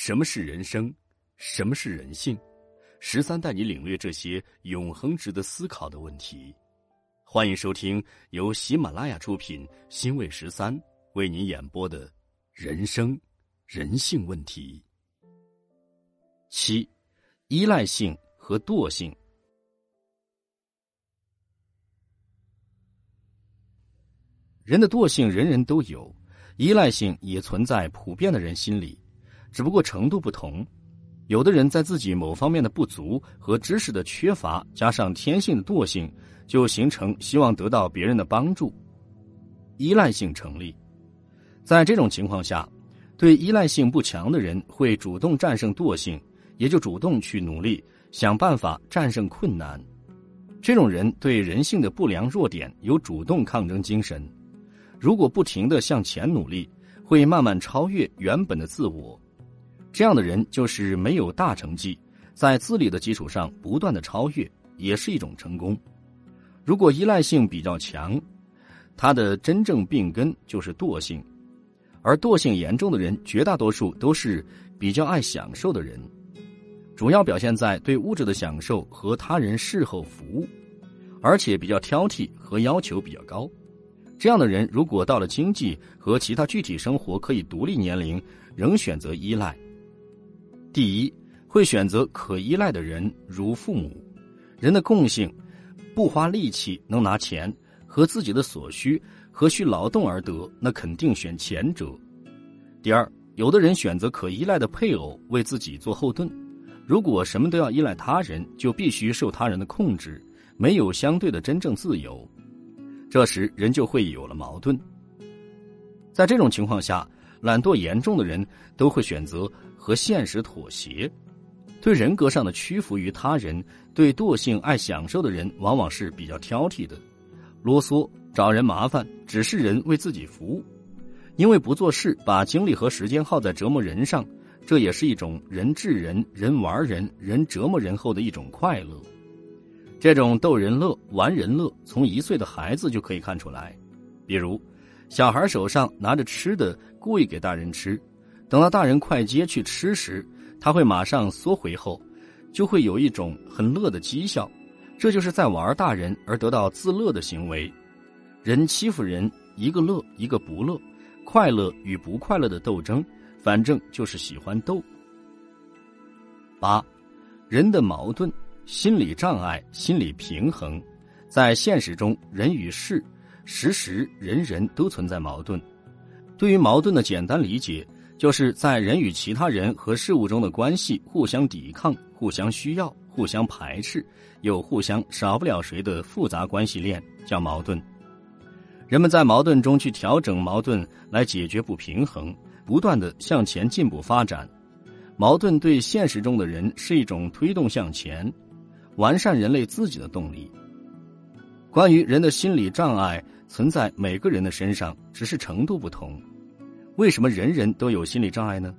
什么是人生？什么是人性？十三带你领略这些永恒值得思考的问题。欢迎收听由喜马拉雅出品、新卫十三为您演播的《人生人性问题》七：依赖性和惰性。人的惰性人人都有，依赖性也存在普遍的人心里。只不过程度不同，有的人在自己某方面的不足和知识的缺乏，加上天性的惰性，就形成希望得到别人的帮助，依赖性成立。在这种情况下，对依赖性不强的人会主动战胜惰性，也就主动去努力想办法战胜困难。这种人对人性的不良弱点有主动抗争精神，如果不停的向前努力，会慢慢超越原本的自我。这样的人就是没有大成绩，在自立的基础上不断的超越，也是一种成功。如果依赖性比较强，他的真正病根就是惰性，而惰性严重的人，绝大多数都是比较爱享受的人，主要表现在对物质的享受和他人事后服务，而且比较挑剔和要求比较高。这样的人，如果到了经济和其他具体生活可以独立年龄，仍选择依赖。第一，会选择可依赖的人，如父母。人的共性，不花力气能拿钱，和自己的所需何须劳动而得，那肯定选前者。第二，有的人选择可依赖的配偶为自己做后盾，如果什么都要依赖他人，就必须受他人的控制，没有相对的真正自由。这时人就会有了矛盾。在这种情况下，懒惰严重的人都会选择。和现实妥协，对人格上的屈服于他人，对惰性爱享受的人，往往是比较挑剔的，啰嗦，找人麻烦，只是人为自己服务，因为不做事，把精力和时间耗在折磨人上，这也是一种人治人、人玩人、人折磨人后的一种快乐。这种逗人乐、玩人乐，从一岁的孩子就可以看出来。比如，小孩手上拿着吃的，故意给大人吃。等到大人快接去吃时，他会马上缩回后，就会有一种很乐的讥笑，这就是在玩大人而得到自乐的行为。人欺负人，一个乐一个不乐，快乐与不快乐的斗争，反正就是喜欢斗。八，人的矛盾、心理障碍、心理平衡，在现实中，人与事，时时人人都存在矛盾。对于矛盾的简单理解。就是在人与其他人和事物中的关系互相抵抗、互相需要、互相排斥，又互相少不了谁的复杂关系链，叫矛盾。人们在矛盾中去调整矛盾，来解决不平衡，不断的向前进步发展。矛盾对现实中的人是一种推动向前、完善人类自己的动力。关于人的心理障碍，存在每个人的身上，只是程度不同。为什么人人都有心理障碍呢？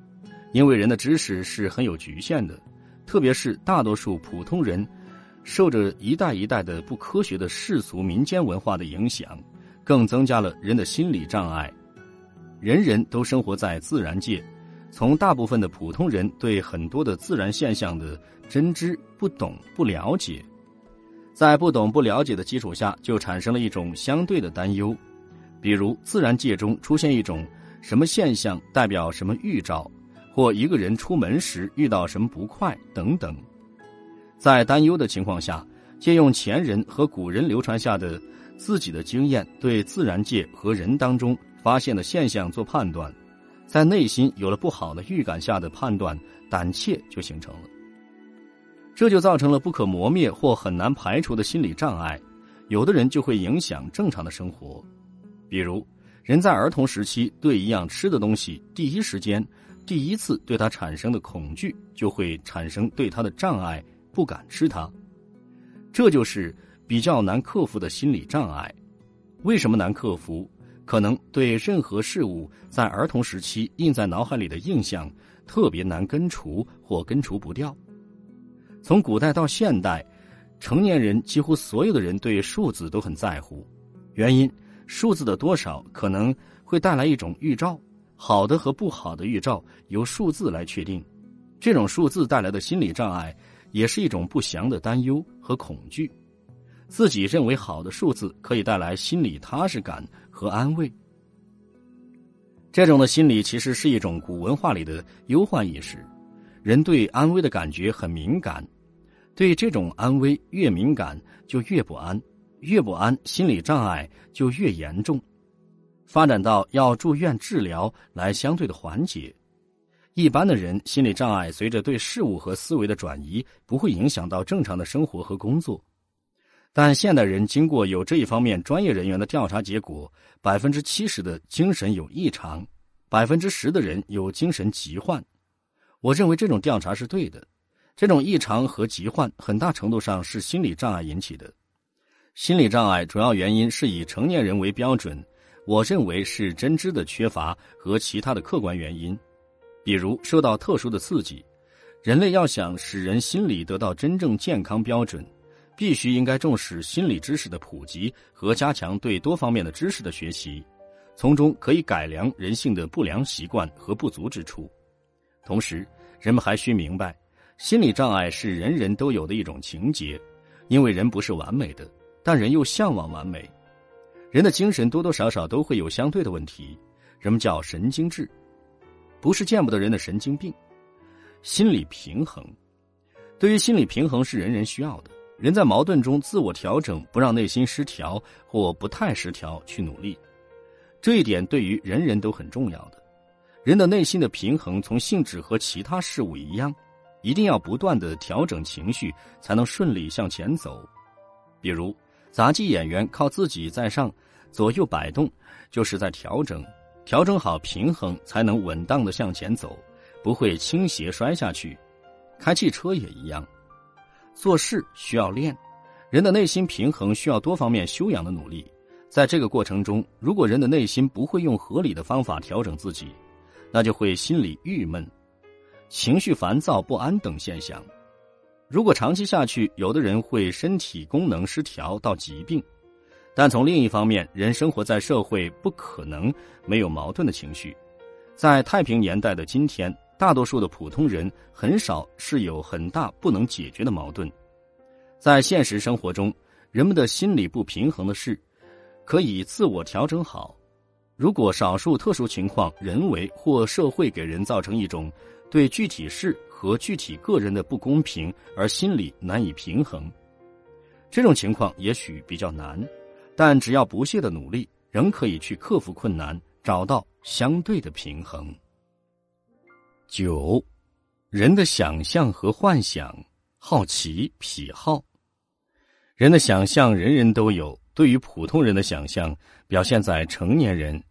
因为人的知识是很有局限的，特别是大多数普通人，受着一代一代的不科学的世俗民间文化的影响，更增加了人的心理障碍。人人都生活在自然界，从大部分的普通人对很多的自然现象的真知不懂不了解，在不懂不了解的基础下，就产生了一种相对的担忧，比如自然界中出现一种。什么现象代表什么预兆，或一个人出门时遇到什么不快等等，在担忧的情况下，借用前人和古人流传下的自己的经验，对自然界和人当中发现的现象做判断，在内心有了不好的预感下的判断，胆怯就形成了，这就造成了不可磨灭或很难排除的心理障碍，有的人就会影响正常的生活，比如。人在儿童时期对一样吃的东西，第一时间、第一次对它产生的恐惧，就会产生对它的障碍，不敢吃它。这就是比较难克服的心理障碍。为什么难克服？可能对任何事物在儿童时期印在脑海里的印象特别难根除或根除不掉。从古代到现代，成年人几乎所有的人对数字都很在乎，原因。数字的多少可能会带来一种预兆，好的和不好的预兆由数字来确定，这种数字带来的心理障碍也是一种不祥的担忧和恐惧。自己认为好的数字可以带来心理踏实感和安慰。这种的心理其实是一种古文化里的忧患意识，人对安危的感觉很敏感，对这种安危越敏感就越不安，越不安心理障碍就越严重，发展到要住院治疗来相对的缓解。一般的人心理障碍随着对事物和思维的转移，不会影响到正常的生活和工作。但现代人经过有这一方面专业人员的调查结果，百分之七十的精神有异常，百分之十的人有精神疾患。我认为这种调查是对的。这种异常和疾患很大程度上是心理障碍引起的。心理障碍主要原因是以成年人为标准，我认为是真知的缺乏和其他的客观原因，比如受到特殊的刺激。人类要想使人心理得到真正健康标准。必须应该重视心理知识的普及和加强对多方面的知识的学习，从中可以改良人性的不良习惯和不足之处。同时，人们还需明白，心理障碍是人人都有的一种情节，因为人不是完美的，但人又向往完美。人的精神多多少少都会有相对的问题，人们叫神经质，不是见不得人的神经病。心理平衡，对于心理平衡是人人需要的。人在矛盾中自我调整，不让内心失调或不太失调去努力，这一点对于人人都很重要的。人的内心的平衡，从性质和其他事物一样，一定要不断的调整情绪，才能顺利向前走。比如，杂技演员靠自己在上左右摆动，就是在调整，调整好平衡，才能稳当的向前走，不会倾斜摔下去。开汽车也一样。做事需要练，人的内心平衡需要多方面修养的努力。在这个过程中，如果人的内心不会用合理的方法调整自己，那就会心里郁闷、情绪烦躁不安等现象。如果长期下去，有的人会身体功能失调到疾病。但从另一方面，人生活在社会，不可能没有矛盾的情绪。在太平年代的今天。大多数的普通人很少是有很大不能解决的矛盾，在现实生活中，人们的心理不平衡的事，可以自我调整好。如果少数特殊情况，人为或社会给人造成一种对具体事和具体个人的不公平，而心理难以平衡，这种情况也许比较难，但只要不懈的努力，仍可以去克服困难，找到相对的平衡。九，人的想象和幻想、好奇、癖好。人的想象人人都有，对于普通人的想象表现在成年人，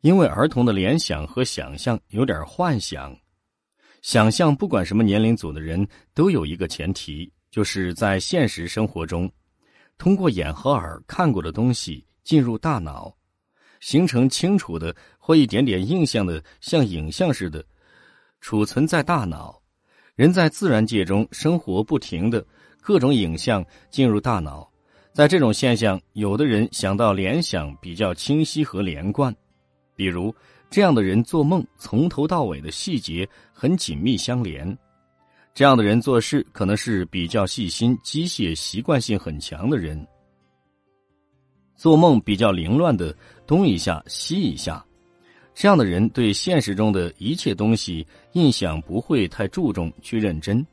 因为儿童的联想和想象有点幻想。想象不管什么年龄组的人都有一个前提，就是在现实生活中，通过眼和耳看过的东西进入大脑，形成清楚的或一点点印象的，像影像似的。储存在大脑，人在自然界中生活，不停的各种影像进入大脑。在这种现象，有的人想到联想比较清晰和连贯，比如这样的人做梦从头到尾的细节很紧密相连。这样的人做事可能是比较细心、机械、习惯性很强的人。做梦比较凌乱的东一下西一下。这样的人对现实中的一切东西印象不会太注重去认真，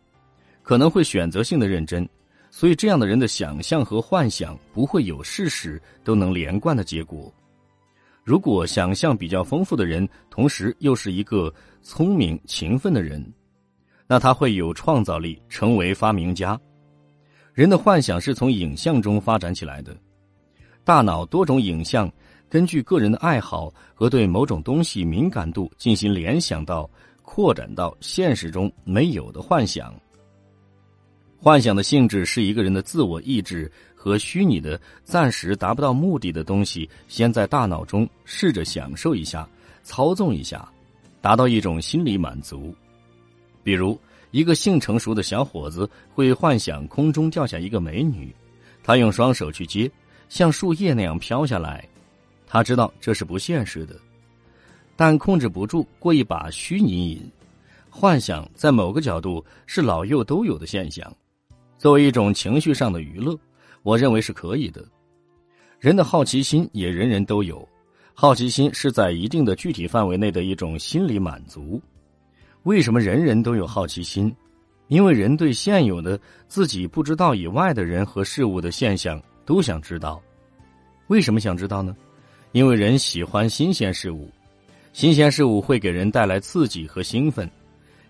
可能会选择性的认真，所以这样的人的想象和幻想不会有事实都能连贯的结果。如果想象比较丰富的人，同时又是一个聪明勤奋的人，那他会有创造力，成为发明家。人的幻想是从影像中发展起来的，大脑多种影像。根据个人的爱好和对某种东西敏感度进行联想到扩展到现实中没有的幻想。幻想的性质是一个人的自我意志和虚拟的暂时达不到目的的东西，先在大脑中试着享受一下、操纵一下，达到一种心理满足。比如，一个性成熟的小伙子会幻想空中掉下一个美女，他用双手去接，像树叶那样飘下来。他知道这是不现实的，但控制不住过一把虚拟瘾。幻想在某个角度是老幼都有的现象，作为一种情绪上的娱乐，我认为是可以的。人的好奇心也人人都有，好奇心是在一定的具体范围内的一种心理满足。为什么人人都有好奇心？因为人对现有的自己不知道以外的人和事物的现象都想知道。为什么想知道呢？因为人喜欢新鲜事物，新鲜事物会给人带来刺激和兴奋。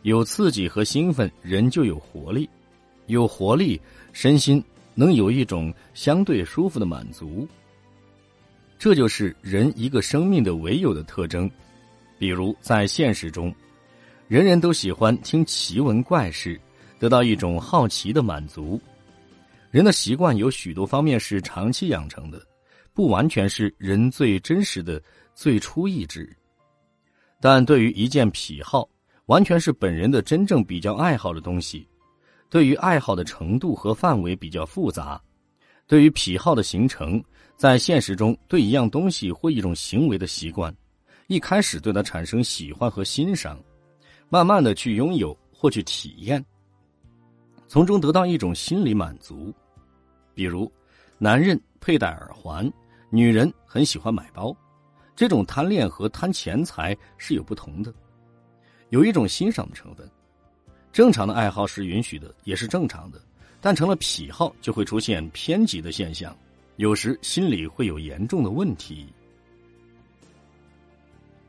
有刺激和兴奋，人就有活力；有活力，身心能有一种相对舒服的满足。这就是人一个生命的唯有的特征。比如在现实中，人人都喜欢听奇闻怪事，得到一种好奇的满足。人的习惯有许多方面是长期养成的，不完全是人最真实的最初意志。但对于一件癖好，完全是本人的真正比较爱好的东西，对于爱好的程度和范围比较复杂，对于癖好的形成，在现实中对一样东西或一种行为的习惯，一开始对它产生喜欢和欣赏，慢慢的去拥有或去体验，从中得到一种心理满足。比如，男人佩戴耳环，女人很喜欢买包，这种贪恋和贪钱财是有不同的。有一种欣赏的成分，正常的爱好是允许的，也是正常的，但成了癖好就会出现偏激的现象，有时心里会有严重的问题。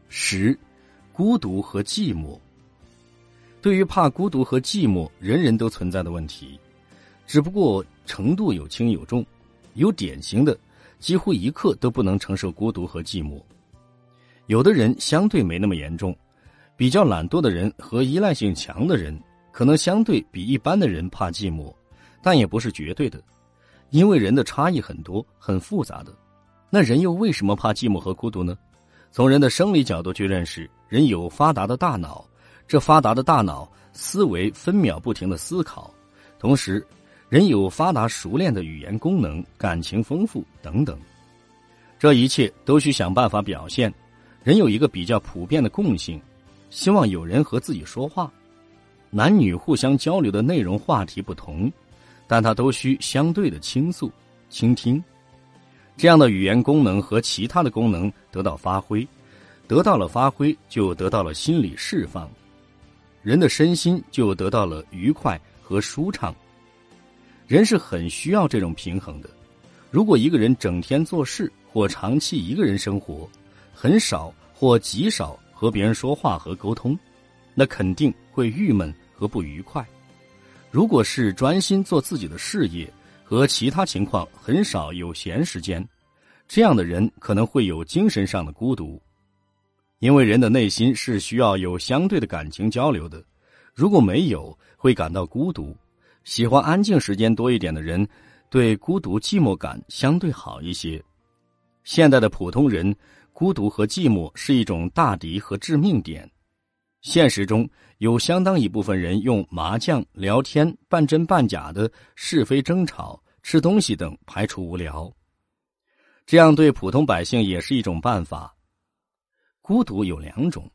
十，孤独和寂寞。对于怕孤独和寂寞，人人都存在的问题，只不过程度有轻有重，有典型的，几乎一刻都不能承受孤独和寂寞，有的人相对没那么严重。比较懒惰的人和依赖性强的人，可能相对比一般的人怕寂寞，但也不是绝对的，因为人的差异很多，很复杂的。那人又为什么怕寂寞和孤独呢？从人的生理角度去认识，人有发达的大脑，这发达的大脑思维分秒不停的思考，同时，人有发达熟练的语言功能，感情丰富等等，这一切都需想办法表现。人有一个比较普遍的共性。希望有人和自己说话，男女互相交流的内容话题不同，但他都需相对的倾诉、倾听，这样的语言功能和其他的功能得到发挥，得到了发挥就得到了心理释放，人的身心就得到了愉快和舒畅。人是很需要这种平衡的。如果一个人整天做事或长期一个人生活，很少或极少。和别人说话和沟通，那肯定会郁闷和不愉快。如果是专心做自己的事业，和其他情况很少有闲时间，这样的人可能会有精神上的孤独。因为人的内心是需要有相对的感情交流的，如果没有，会感到孤独。喜欢安静时间多一点的人，对孤独寂寞感相对好一些。现代的普通人。孤独和寂寞是一种大敌和致命点。现实中有相当一部分人用麻将、聊天、半真半假的是非争吵、吃东西等排除无聊。这样对普通百姓也是一种办法。孤独有两种：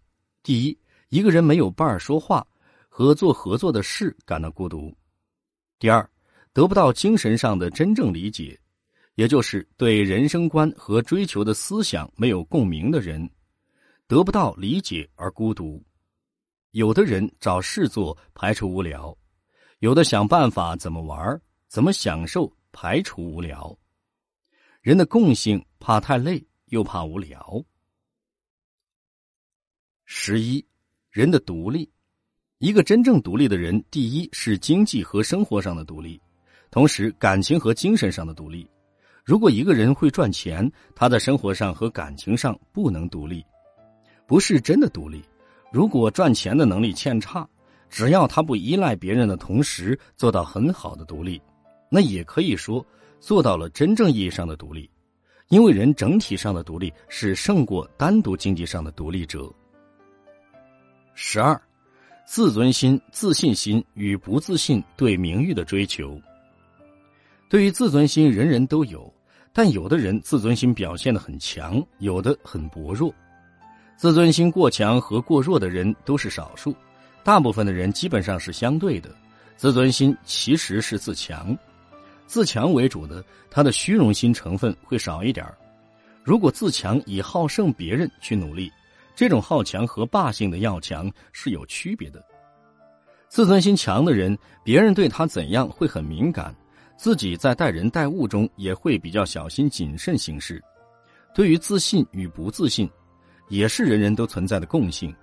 第一，一个人没有伴儿说话和做合作的事感到孤独；第二，得不到精神上的真正理解。也就是对人生观和追求的思想没有共鸣的人，得不到理解而孤独。有的人找事做排除无聊，有的想办法怎么玩怎么享受排除无聊。人的共性怕太累，又怕无聊。十一，人的独立，一个真正独立的人，第一是经济和生活上的独立，同时感情和精神上的独立。如果一个人会赚钱，他在生活上和感情上不能独立，不是真的独立。如果赚钱的能力欠差，只要他不依赖别人的同时做到很好的独立，那也可以说做到了真正意义上的独立。因为人整体上的独立是胜过单独经济上的独立者。十二，自尊心、自信心与不自信对名誉的追求。对于自尊心，人人都有。但有的人自尊心表现的很强，有的很薄弱。自尊心过强和过弱的人都是少数，大部分的人基本上是相对的。自尊心其实是自强，自强为主的，他的虚荣心成分会少一点如果自强以好胜别人去努力，这种好强和霸性的要强是有区别的。自尊心强的人，别人对他怎样会很敏感，自己在待人待物中也会比较小心谨慎行事。对于自信与不自信，也是人人都存在的共性。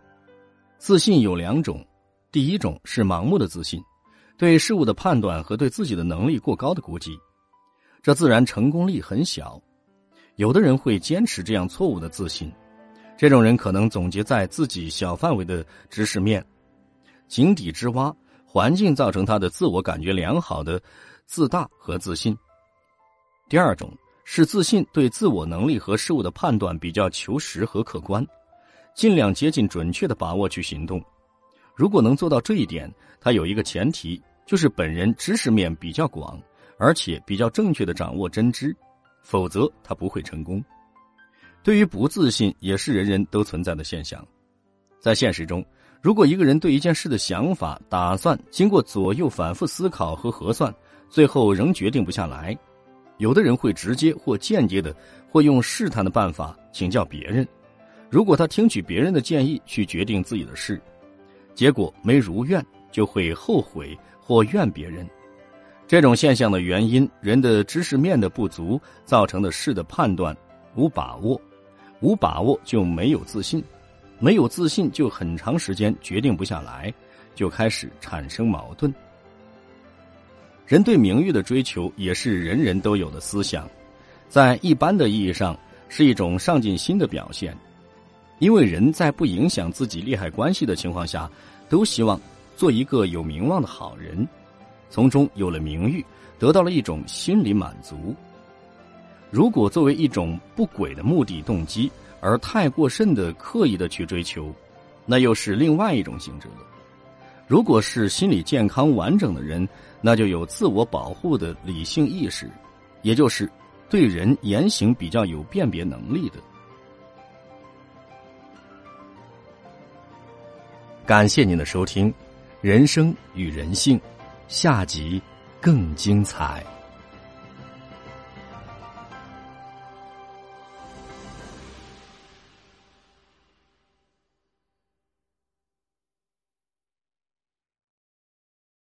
自信有两种，第一种是盲目的自信。对事物的判断和对自己的能力过高的估计，这自然成功率很小。有的人会坚持这样错误的自信，这种人可能总结在自己小范围的知识面、井底之蛙，环境造成他的自我感觉良好的自大和自信。第二种是自信对自我能力和事物的判断比较求实和客观，尽量接近准确的把握去行动。如果能做到这一点，他有一个前提，就是本人知识面比较广，而且比较正确的掌握真知，否则他不会成功。对于不自信，也是人人都存在的现象。在现实中，如果一个人对一件事的想法、打算经过左右反复思考和核算，最后仍决定不下来，有的人会直接或间接的，会用试探的办法请教别人。如果他听取别人的建议去决定自己的事，结果没如愿。就会后悔或怨别人，这种现象的原因，人的知识面的不足造成的事的判断无把握，无把握就没有自信，没有自信就很长时间决定不下来，就开始产生矛盾。人对名誉的追求也是人人都有的思想，在一般的意义上是一种上进心的表现，因为人在不影响自己利害关系的情况下，都希望。做一个有名望的好人，从中有了名誉，得到了一种心理满足。如果作为一种不轨的目的动机而太过甚的刻意的去追求，那又是另外一种性质了。如果是心理健康完整的人，那就有自我保护的理性意识，也就是对人言行比较有辨别能力的。感谢您的收听。人生与人性，下集更精彩。